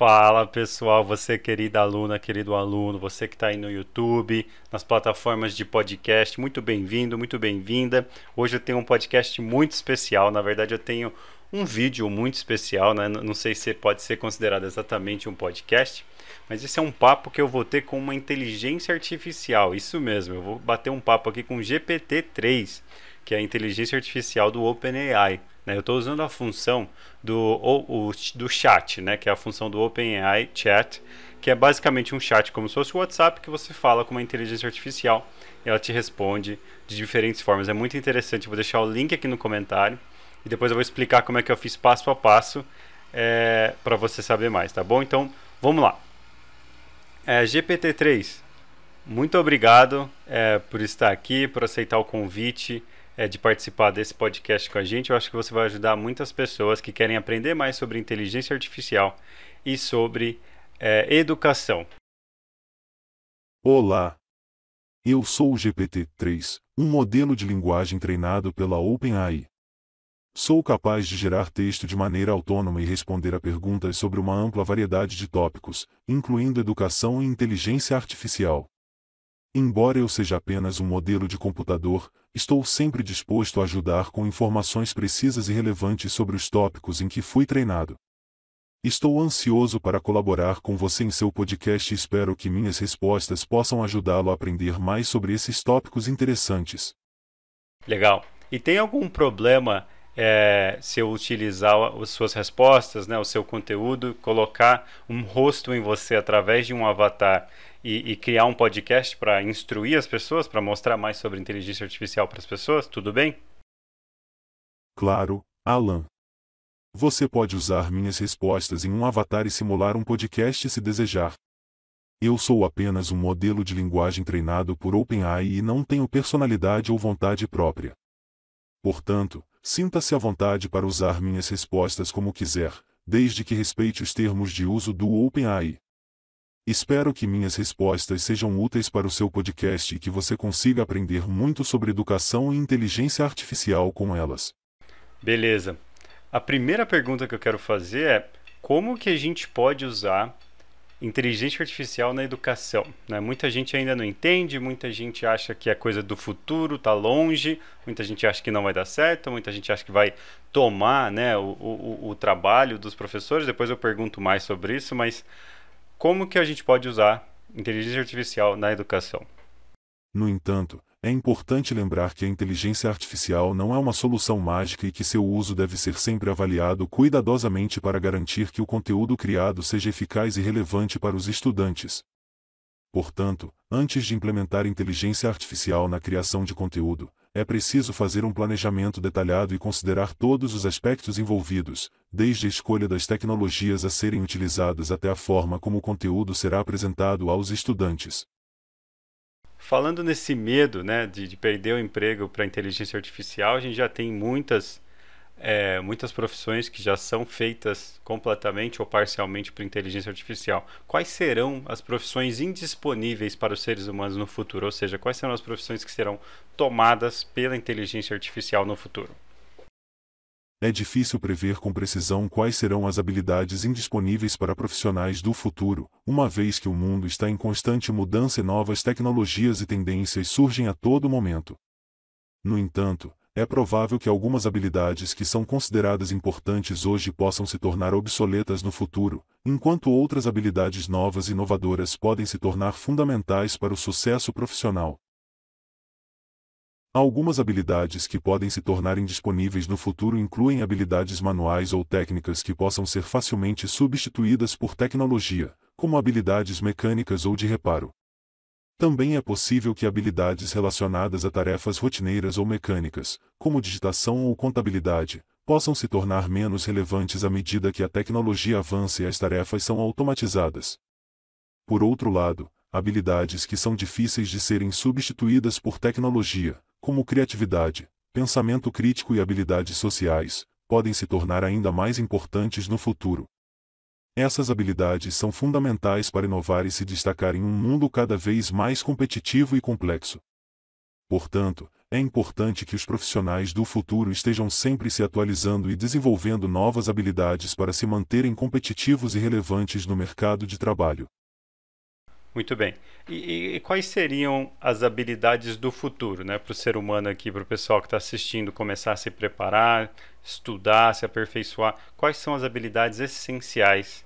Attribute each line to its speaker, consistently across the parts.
Speaker 1: Fala pessoal, você querida aluna, querido aluno, você que está aí no YouTube, nas plataformas de podcast, muito bem-vindo, muito bem-vinda. Hoje eu tenho um podcast muito especial, na verdade eu tenho um vídeo muito especial, né? não sei se pode ser considerado exatamente um podcast, mas esse é um papo que eu vou ter com uma inteligência artificial, isso mesmo, eu vou bater um papo aqui com GPT-3, que é a inteligência artificial do OpenAI. Né? Eu estou usando a função do, o, o, do chat, né? que é a função do OpenAI Chat, que é basicamente um chat como se fosse o WhatsApp que você fala com uma inteligência artificial e ela te responde de diferentes formas. É muito interessante. Eu vou deixar o link aqui no comentário e depois eu vou explicar como é que eu fiz passo a passo é, para você saber mais, tá bom? Então vamos lá. É, GPT-3, muito obrigado é, por estar aqui, por aceitar o convite é, de participar desse podcast com a gente. Eu acho que você vai ajudar muitas pessoas que querem aprender mais sobre inteligência artificial e sobre é, educação.
Speaker 2: Olá! Eu sou o GPT-3, um modelo de linguagem treinado pela OpenAI. Sou capaz de gerar texto de maneira autônoma e responder a perguntas sobre uma ampla variedade de tópicos, incluindo educação e inteligência artificial. Embora eu seja apenas um modelo de computador, estou sempre disposto a ajudar com informações precisas e relevantes sobre os tópicos em que fui treinado. Estou ansioso para colaborar com você em seu podcast e espero que minhas respostas possam ajudá-lo a aprender mais sobre esses tópicos interessantes.
Speaker 1: Legal. E tem algum problema é, se eu utilizar as suas respostas, né, o seu conteúdo, colocar um rosto em você através de um avatar e, e criar um podcast para instruir as pessoas, para mostrar mais sobre inteligência artificial para as pessoas? Tudo bem?
Speaker 2: Claro, Alan. Você pode usar minhas respostas em um avatar e simular um podcast se desejar. Eu sou apenas um modelo de linguagem treinado por OpenAI e não tenho personalidade ou vontade própria. Portanto, sinta-se à vontade para usar minhas respostas como quiser, desde que respeite os termos de uso do OpenAI. Espero que minhas respostas sejam úteis para o seu podcast e que você consiga aprender muito sobre educação e inteligência artificial com elas.
Speaker 1: Beleza. A primeira pergunta que eu quero fazer é como que a gente pode usar inteligência artificial na educação. Né? Muita gente ainda não entende, muita gente acha que é coisa do futuro, está longe, muita gente acha que não vai dar certo, muita gente acha que vai tomar né, o, o, o trabalho dos professores. Depois eu pergunto mais sobre isso, mas como que a gente pode usar inteligência artificial na educação?
Speaker 2: No entanto, é importante lembrar que a inteligência artificial não é uma solução mágica e que seu uso deve ser sempre avaliado cuidadosamente para garantir que o conteúdo criado seja eficaz e relevante para os estudantes. Portanto, antes de implementar inteligência artificial na criação de conteúdo, é preciso fazer um planejamento detalhado e considerar todos os aspectos envolvidos, desde a escolha das tecnologias a serem utilizadas até a forma como o conteúdo será apresentado aos estudantes.
Speaker 1: Falando nesse medo né, de, de perder o emprego para a inteligência artificial, a gente já tem muitas é, muitas profissões que já são feitas completamente ou parcialmente por inteligência artificial. Quais serão as profissões indisponíveis para os seres humanos no futuro? Ou seja, quais serão as profissões que serão tomadas pela inteligência artificial no futuro?
Speaker 2: É difícil prever com precisão quais serão as habilidades indisponíveis para profissionais do futuro, uma vez que o mundo está em constante mudança e novas tecnologias e tendências surgem a todo momento. No entanto, é provável que algumas habilidades que são consideradas importantes hoje possam se tornar obsoletas no futuro, enquanto outras habilidades novas e inovadoras podem se tornar fundamentais para o sucesso profissional. Algumas habilidades que podem se tornar indisponíveis no futuro incluem habilidades manuais ou técnicas que possam ser facilmente substituídas por tecnologia, como habilidades mecânicas ou de reparo. Também é possível que habilidades relacionadas a tarefas rotineiras ou mecânicas, como digitação ou contabilidade, possam se tornar menos relevantes à medida que a tecnologia avança e as tarefas são automatizadas. Por outro lado, habilidades que são difíceis de serem substituídas por tecnologia, como criatividade, pensamento crítico e habilidades sociais, podem se tornar ainda mais importantes no futuro. Essas habilidades são fundamentais para inovar e se destacar em um mundo cada vez mais competitivo e complexo. Portanto, é importante que os profissionais do futuro estejam sempre se atualizando e desenvolvendo novas habilidades para se manterem competitivos e relevantes no mercado de trabalho.
Speaker 1: Muito bem. E, e quais seriam as habilidades do futuro, né, para o ser humano aqui, para o pessoal que está assistindo começar a se preparar, estudar, se aperfeiçoar? Quais são as habilidades essenciais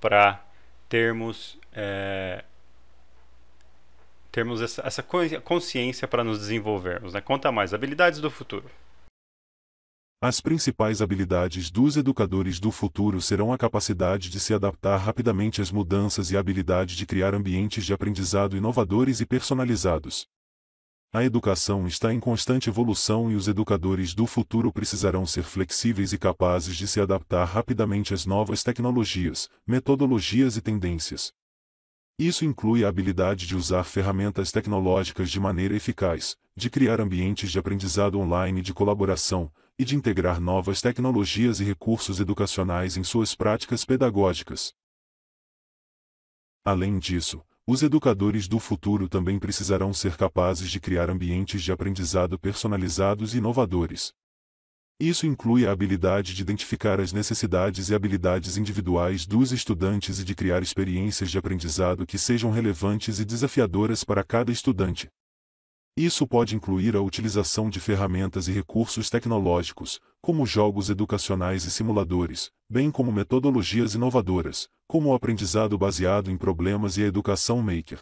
Speaker 1: para termos é, termos essa, essa consciência para nos desenvolvermos? Né? Conta mais, habilidades do futuro.
Speaker 2: As principais habilidades dos educadores do futuro serão a capacidade de se adaptar rapidamente às mudanças e a habilidade de criar ambientes de aprendizado inovadores e personalizados. A educação está em constante evolução e os educadores do futuro precisarão ser flexíveis e capazes de se adaptar rapidamente às novas tecnologias, metodologias e tendências. Isso inclui a habilidade de usar ferramentas tecnológicas de maneira eficaz, de criar ambientes de aprendizado online de colaboração, e de integrar novas tecnologias e recursos educacionais em suas práticas pedagógicas. Além disso, os educadores do futuro também precisarão ser capazes de criar ambientes de aprendizado personalizados e inovadores. Isso inclui a habilidade de identificar as necessidades e habilidades individuais dos estudantes e de criar experiências de aprendizado que sejam relevantes e desafiadoras para cada estudante. Isso pode incluir a utilização de ferramentas e recursos tecnológicos, como jogos educacionais e simuladores, bem como metodologias inovadoras, como o aprendizado baseado em problemas e a educação maker.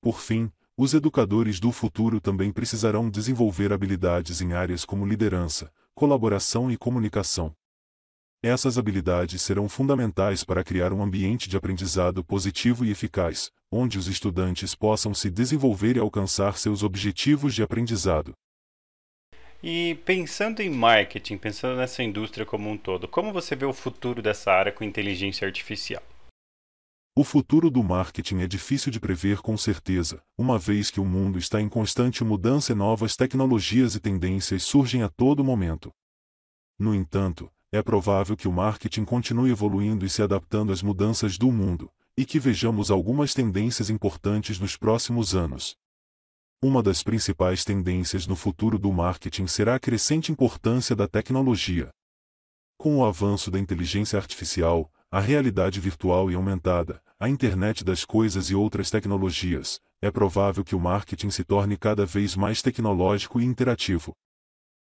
Speaker 2: Por fim, os educadores do futuro também precisarão desenvolver habilidades em áreas como liderança, colaboração e comunicação. Essas habilidades serão fundamentais para criar um ambiente de aprendizado positivo e eficaz, onde os estudantes possam se desenvolver e alcançar seus objetivos de aprendizado.
Speaker 1: E pensando em marketing, pensando nessa indústria como um todo, como você vê o futuro dessa área com inteligência artificial?
Speaker 2: O futuro do marketing é difícil de prever com certeza, uma vez que o mundo está em constante mudança e novas tecnologias e tendências surgem a todo momento. No entanto, é provável que o marketing continue evoluindo e se adaptando às mudanças do mundo, e que vejamos algumas tendências importantes nos próximos anos. Uma das principais tendências no futuro do marketing será a crescente importância da tecnologia. Com o avanço da inteligência artificial, a realidade virtual e aumentada, a internet das coisas e outras tecnologias, é provável que o marketing se torne cada vez mais tecnológico e interativo,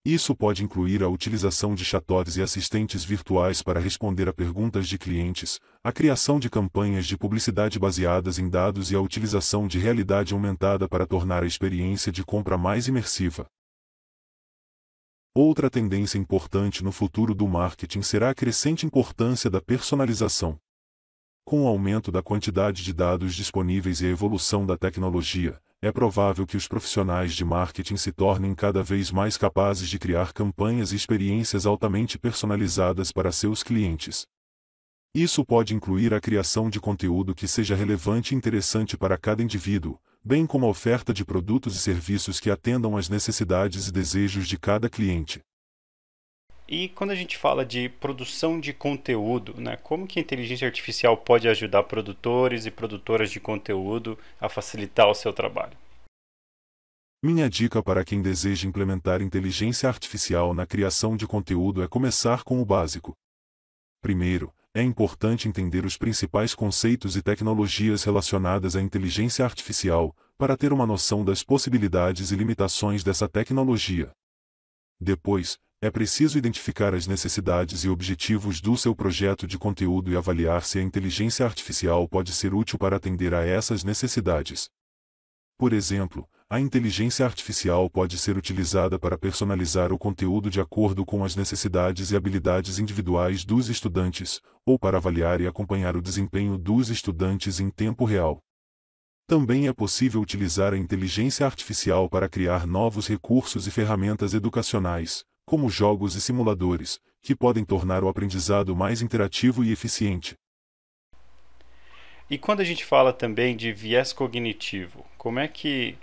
Speaker 2: isso pode incluir a utilização de chatbots e assistentes virtuais para responder a perguntas de clientes, a criação de campanhas de publicidade baseadas em dados e a utilização de realidade aumentada para tornar a experiência de compra mais imersiva. Outra tendência importante no futuro do marketing será a crescente importância da personalização. Com o aumento da quantidade de dados disponíveis e a evolução da tecnologia, é provável que os profissionais de marketing se tornem cada vez mais capazes de criar campanhas e experiências altamente personalizadas para seus clientes. Isso pode incluir a criação de conteúdo que seja relevante e interessante para cada indivíduo, bem como a oferta de produtos e serviços que atendam às necessidades e desejos de cada cliente.
Speaker 1: E quando a gente fala de produção de conteúdo, né, como que a inteligência artificial pode ajudar produtores e produtoras de conteúdo a facilitar o seu trabalho?
Speaker 2: Minha dica para quem deseja implementar inteligência artificial na criação de conteúdo é começar com o básico. Primeiro, é importante entender os principais conceitos e tecnologias relacionadas à inteligência artificial, para ter uma noção das possibilidades e limitações dessa tecnologia. Depois, é preciso identificar as necessidades e objetivos do seu projeto de conteúdo e avaliar se a inteligência artificial pode ser útil para atender a essas necessidades. Por exemplo, a inteligência artificial pode ser utilizada para personalizar o conteúdo de acordo com as necessidades e habilidades individuais dos estudantes, ou para avaliar e acompanhar o desempenho dos estudantes em tempo real. Também é possível utilizar a inteligência artificial para criar novos recursos e ferramentas educacionais, como jogos e simuladores, que podem tornar o aprendizado mais interativo e eficiente.
Speaker 1: E quando a gente fala também de viés cognitivo, como é que,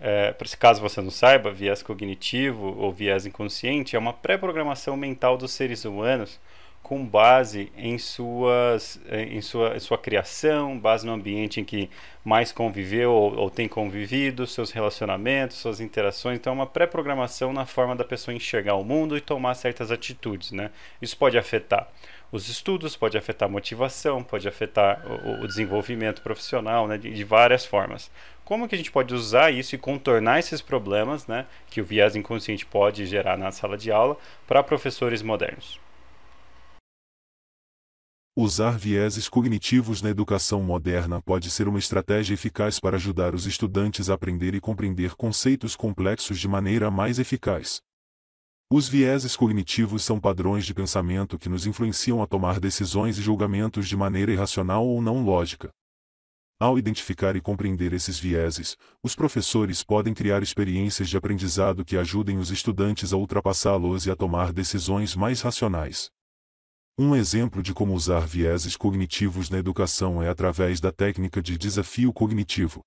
Speaker 1: é, caso você não saiba, viés cognitivo ou viés inconsciente é uma pré-programação mental dos seres humanos com base em, suas, em, sua, sua criação, base no ambiente em que mais conviveu ou, ou tem convivido, seus relacionamentos, suas interações. Então, é uma pré-programação na forma da pessoa enxergar o mundo e tomar certas atitudes. Né? Isso pode afetar os estudos, pode afetar a motivação, pode afetar o, o desenvolvimento profissional né? de, de várias formas como que a gente pode usar isso e contornar esses problemas né, que o viés inconsciente pode gerar na sala de aula para professores modernos.
Speaker 2: Usar vieses cognitivos na educação moderna pode ser uma estratégia eficaz para ajudar os estudantes a aprender e compreender conceitos complexos de maneira mais eficaz. Os vieses cognitivos são padrões de pensamento que nos influenciam a tomar decisões e julgamentos de maneira irracional ou não lógica. Ao identificar e compreender esses vieses, os professores podem criar experiências de aprendizado que ajudem os estudantes a ultrapassá-los e a tomar decisões mais racionais. Um exemplo de como usar vieses cognitivos na educação é através da técnica de desafio cognitivo.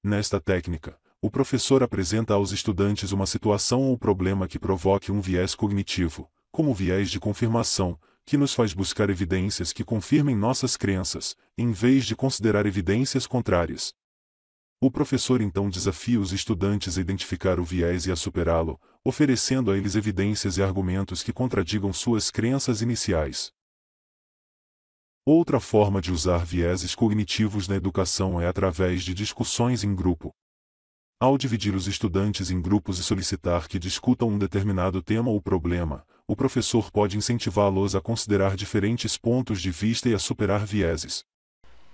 Speaker 2: Nesta técnica, o professor apresenta aos estudantes uma situação ou problema que provoque um viés cognitivo, como o viés de confirmação, que nos faz buscar evidências que confirmem nossas crenças, em vez de considerar evidências contrárias. O professor então desafia os estudantes a identificar o viés e a superá-lo, oferecendo a eles evidências e argumentos que contradigam suas crenças iniciais. Outra forma de usar vieses cognitivos na educação é através de discussões em grupo. Ao dividir os estudantes em grupos e solicitar que discutam um determinado tema ou problema, o professor pode incentivá-los a considerar diferentes pontos de vista e a superar vieses.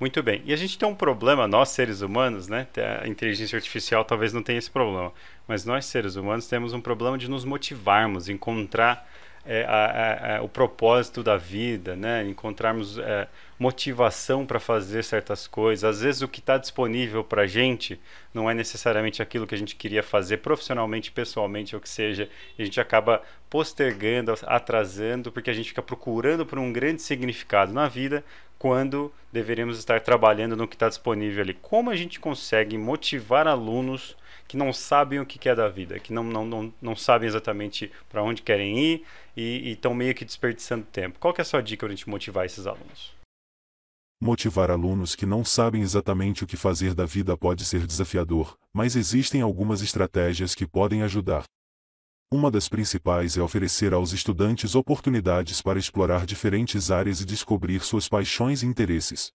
Speaker 1: Muito bem. E a gente tem um problema, nós seres humanos, né? A inteligência artificial talvez não tenha esse problema, mas nós seres humanos temos um problema de nos motivarmos, encontrar é, a, a, a, o propósito da vida, né? Encontrarmos é, motivação para fazer certas coisas. Às vezes o que está disponível para a gente não é necessariamente aquilo que a gente queria fazer profissionalmente, pessoalmente, ou que seja. A gente acaba postergando, atrasando, porque a gente fica procurando por um grande significado na vida quando deveríamos estar trabalhando no que está disponível ali. Como a gente consegue motivar alunos que não sabem o que é da vida, que não, não, não, não sabem exatamente para onde querem ir e estão meio que desperdiçando tempo? Qual que é a sua dica para a gente motivar esses alunos?
Speaker 2: Motivar alunos que não sabem exatamente o que fazer da vida pode ser desafiador, mas existem algumas estratégias que podem ajudar. Uma das principais é oferecer aos estudantes oportunidades para explorar diferentes áreas e descobrir suas paixões e interesses.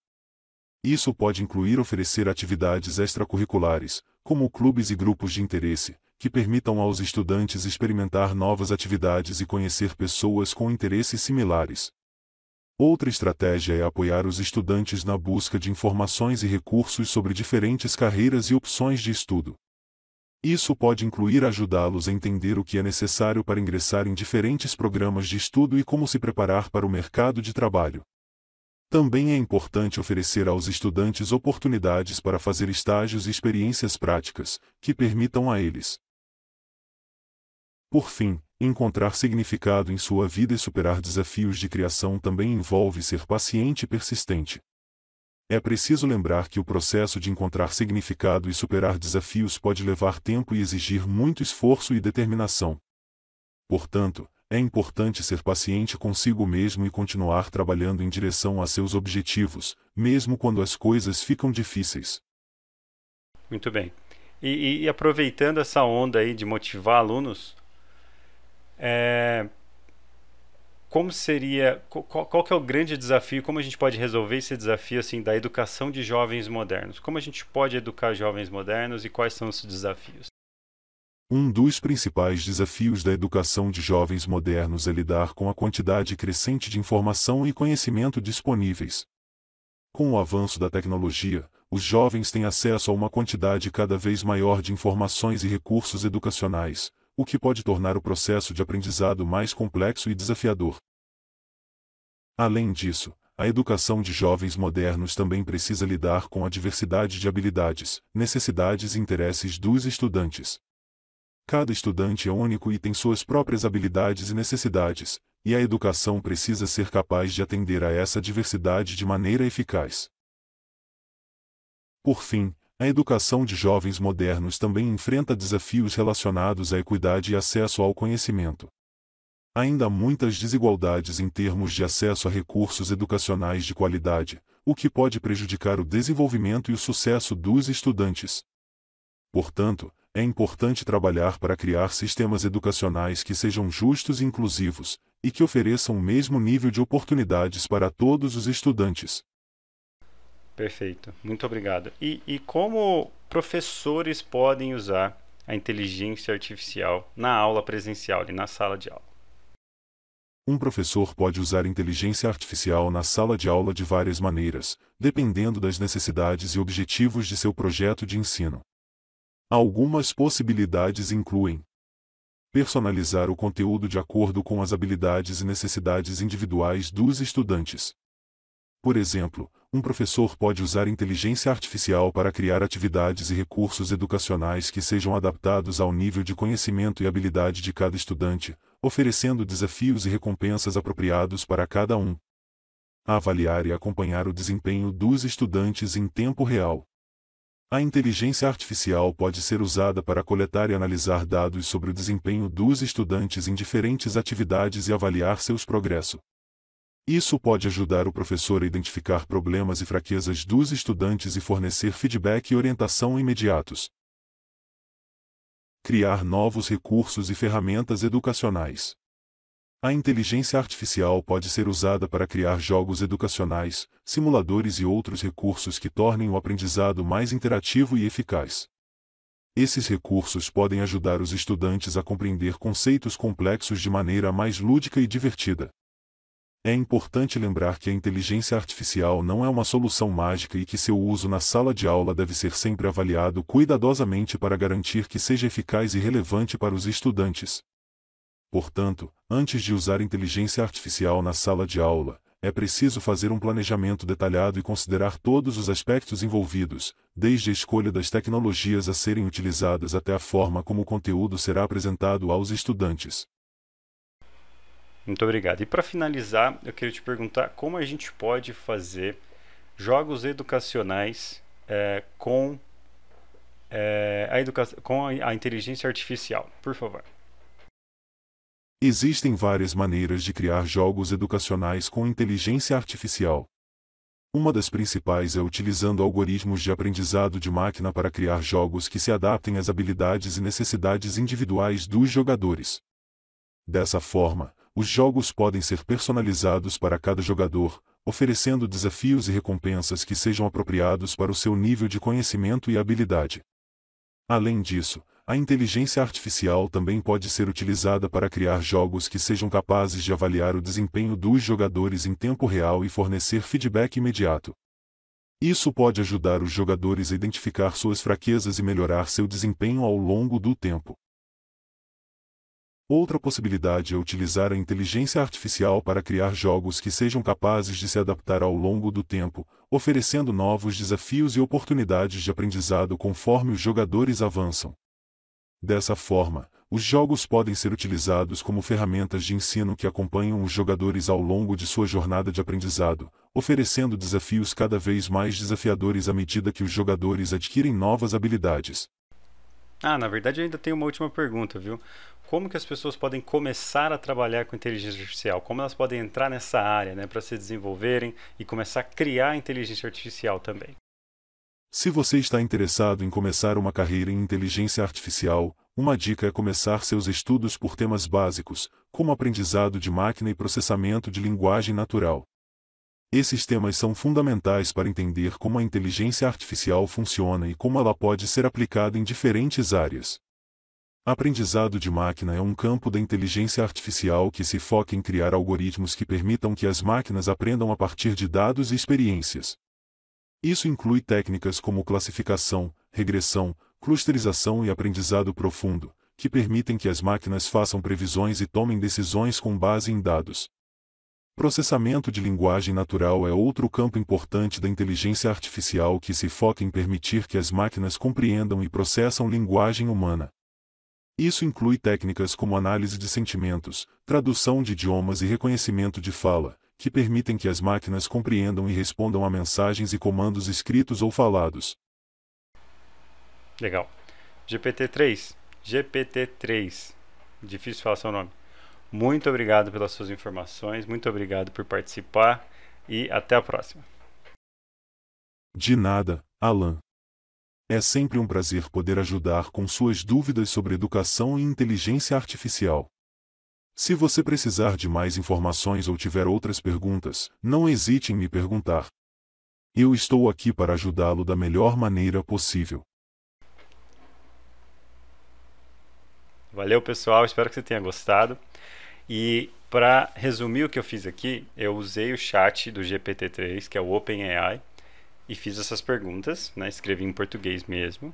Speaker 2: Isso pode incluir oferecer atividades extracurriculares, como clubes e grupos de interesse, que permitam aos estudantes experimentar novas atividades e conhecer pessoas com interesses similares. Outra estratégia é apoiar os estudantes na busca de informações e recursos sobre diferentes carreiras e opções de estudo. Isso pode incluir ajudá-los a entender o que é necessário para ingressar em diferentes programas de estudo e como se preparar para o mercado de trabalho. Também é importante oferecer aos estudantes oportunidades para fazer estágios e experiências práticas, que permitam a eles. Por fim, Encontrar significado em sua vida e superar desafios de criação também envolve ser paciente e persistente. É preciso lembrar que o processo de encontrar significado e superar desafios pode levar tempo e exigir muito esforço e determinação. Portanto, é importante ser paciente consigo mesmo e continuar trabalhando em direção a seus objetivos, mesmo quando as coisas ficam difíceis.
Speaker 1: Muito bem. E, e aproveitando essa onda aí de motivar alunos, é, como seria, qual, qual que é o grande desafio, como a gente pode resolver esse desafio assim da educação de jovens modernos? Como a gente pode educar jovens modernos e quais são os desafios?
Speaker 2: Um dos principais desafios da educação de jovens modernos é lidar com a quantidade crescente de informação e conhecimento disponíveis. Com o avanço da tecnologia, os jovens têm acesso a uma quantidade cada vez maior de informações e recursos educacionais, o que pode tornar o processo de aprendizado mais complexo e desafiador. Além disso, a educação de jovens modernos também precisa lidar com a diversidade de habilidades, necessidades e interesses dos estudantes. Cada estudante é único e tem suas próprias habilidades e necessidades, e a educação precisa ser capaz de atender a essa diversidade de maneira eficaz. Por fim, a educação de jovens modernos também enfrenta desafios relacionados à equidade e acesso ao conhecimento. Ainda há muitas desigualdades em termos de acesso a recursos educacionais de qualidade, o que pode prejudicar o desenvolvimento e o sucesso dos estudantes. Portanto, é importante trabalhar para criar sistemas educacionais que sejam justos e inclusivos, e que ofereçam o mesmo nível de oportunidades para todos os estudantes.
Speaker 1: Perfeito, muito obrigado. E, e como professores podem usar a inteligência artificial na aula presencial e na sala de aula?
Speaker 2: Um professor pode usar inteligência artificial na sala de aula de várias maneiras, dependendo das necessidades e objetivos de seu projeto de ensino. Algumas possibilidades incluem personalizar o conteúdo de acordo com as habilidades e necessidades individuais dos estudantes. Por exemplo, um professor pode usar inteligência artificial para criar atividades e recursos educacionais que sejam adaptados ao nível de conhecimento e habilidade de cada estudante, oferecendo desafios e recompensas apropriados para cada um. Avaliar e acompanhar o desempenho dos estudantes em tempo real. A inteligência artificial pode ser usada para coletar e analisar dados sobre o desempenho dos estudantes em diferentes atividades e avaliar seus progressos. Isso pode ajudar o professor a identificar problemas e fraquezas dos estudantes e fornecer feedback e orientação imediatos. Criar novos recursos e ferramentas educacionais. A inteligência artificial pode ser usada para criar jogos educacionais, simuladores e outros recursos que tornem o aprendizado mais interativo e eficaz. Esses recursos podem ajudar os estudantes a compreender conceitos complexos de maneira mais lúdica e divertida. É importante lembrar que a inteligência artificial não é uma solução mágica e que seu uso na sala de aula deve ser sempre avaliado cuidadosamente para garantir que seja eficaz e relevante para os estudantes. Portanto, antes de usar inteligência artificial na sala de aula, é preciso fazer um planejamento detalhado e considerar todos os aspectos envolvidos, desde a escolha das tecnologias a serem utilizadas até a forma como o conteúdo será apresentado aos estudantes.
Speaker 1: Muito obrigado. E para finalizar, eu queria te perguntar como a gente pode fazer jogos educacionais é, com, é, a educa com a inteligência artificial, por favor.
Speaker 2: Existem várias maneiras de criar jogos educacionais com inteligência artificial. Uma das principais é utilizando algoritmos de aprendizado de máquina para criar jogos que se adaptem às habilidades e necessidades individuais dos jogadores. Dessa forma, os jogos podem ser personalizados para cada jogador, oferecendo desafios e recompensas que sejam apropriados para o seu nível de conhecimento e habilidade. Além disso, a inteligência artificial também pode ser utilizada para criar jogos que sejam capazes de avaliar o desempenho dos jogadores em tempo real e fornecer feedback imediato. Isso pode ajudar os jogadores a identificar suas fraquezas e melhorar seu desempenho ao longo do tempo. Outra possibilidade é utilizar a inteligência artificial para criar jogos que sejam capazes de se adaptar ao longo do tempo, oferecendo novos desafios e oportunidades de aprendizado conforme os jogadores avançam. Dessa forma, os jogos podem ser utilizados como ferramentas de ensino que acompanham os jogadores ao longo de sua jornada de aprendizado, oferecendo desafios cada vez mais desafiadores à medida que os jogadores adquirem novas habilidades.
Speaker 1: Ah, na verdade eu ainda tenho uma última pergunta, viu? Como que as pessoas podem começar a trabalhar com inteligência artificial? Como elas podem entrar nessa área, né, para se desenvolverem e começar a criar inteligência artificial também?
Speaker 2: Se você está interessado em começar uma carreira em inteligência artificial, uma dica é começar seus estudos por temas básicos, como aprendizado de máquina e processamento de linguagem natural. Esses temas são fundamentais para entender como a inteligência artificial funciona e como ela pode ser aplicada em diferentes áreas. Aprendizado de máquina é um campo da inteligência artificial que se foca em criar algoritmos que permitam que as máquinas aprendam a partir de dados e experiências. Isso inclui técnicas como classificação, regressão, clusterização e aprendizado profundo, que permitem que as máquinas façam previsões e tomem decisões com base em dados. Processamento de linguagem natural é outro campo importante da inteligência artificial que se foca em permitir que as máquinas compreendam e processam linguagem humana. Isso inclui técnicas como análise de sentimentos, tradução de idiomas e reconhecimento de fala, que permitem que as máquinas compreendam e respondam a mensagens e comandos escritos ou falados.
Speaker 1: Legal. GPT-3. GPT-3. Difícil falar seu nome. Muito obrigado pelas suas informações, muito obrigado por participar e até a próxima.
Speaker 2: De nada, Alan. É sempre um prazer poder ajudar com suas dúvidas sobre educação e inteligência artificial. Se você precisar de mais informações ou tiver outras perguntas, não hesite em me perguntar. Eu estou aqui para ajudá-lo da melhor maneira possível.
Speaker 1: Valeu, pessoal. Espero que você tenha gostado. E para resumir o que eu fiz aqui, eu usei o chat do GPT-3, que é o OpenAI, e fiz essas perguntas, né? escrevi em português mesmo,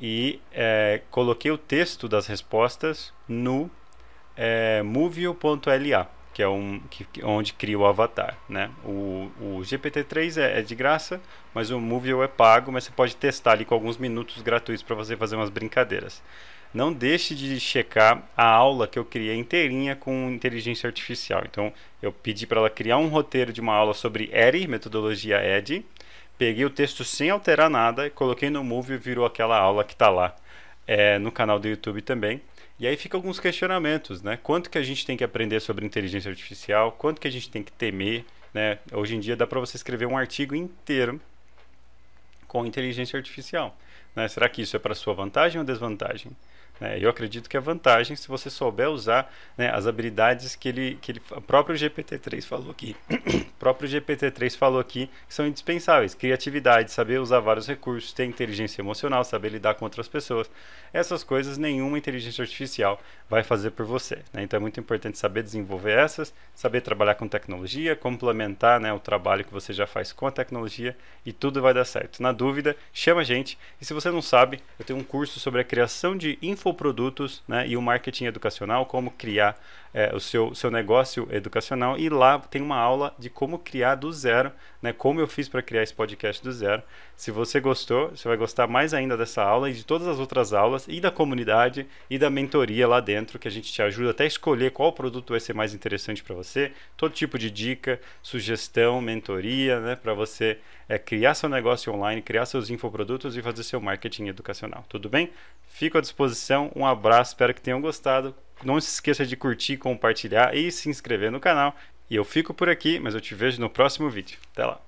Speaker 1: e é, coloquei o texto das respostas no é, movio.la, que é um, que, onde cria o avatar. Né? O, o GPT-3 é, é, de graça, mas o Movio é pago, mas você pode testar ali com alguns minutos gratuitos para você fazer umas brincadeiras. Não deixe de checar a aula que eu criei inteirinha com inteligência artificial. Então, eu pedi para ela criar um roteiro de uma aula sobre ERI, metodologia ED, peguei o texto sem alterar nada, coloquei no Move e virou aquela aula que está lá é, no canal do YouTube também. E aí fica alguns questionamentos, né? Quanto que a gente tem que aprender sobre inteligência artificial? Quanto que a gente tem que temer? Né? Hoje em dia dá para você escrever um artigo inteiro com inteligência artificial. Né? Será que isso é para sua vantagem ou desvantagem? Né? Eu acredito que é vantagem se você souber usar né, as habilidades que ele, que ele, o próprio GPT-3 falou aqui. o próprio GPT-3 falou aqui que são indispensáveis: criatividade, saber usar vários recursos, ter inteligência emocional, saber lidar com outras pessoas. Essas coisas nenhuma inteligência artificial vai fazer por você. Né? Então é muito importante saber desenvolver essas, saber trabalhar com tecnologia, complementar né, o trabalho que você já faz com a tecnologia e tudo vai dar certo. Na dúvida, chama a gente. E se você não sabe, eu tenho um curso sobre a criação de informações infoprodutos né, e o marketing educacional, como criar é, o seu, seu negócio educacional. E lá tem uma aula de como criar do zero, né, como eu fiz para criar esse podcast do zero. Se você gostou, você vai gostar mais ainda dessa aula e de todas as outras aulas, e da comunidade e da mentoria lá dentro, que a gente te ajuda até a escolher qual produto vai ser mais interessante para você. Todo tipo de dica, sugestão, mentoria, né, para você é, criar seu negócio online, criar seus infoprodutos e fazer seu marketing educacional. Tudo bem? Fico à disposição. Um abraço, espero que tenham gostado. Não se esqueça de curtir, compartilhar e se inscrever no canal. E eu fico por aqui, mas eu te vejo no próximo vídeo. Até lá!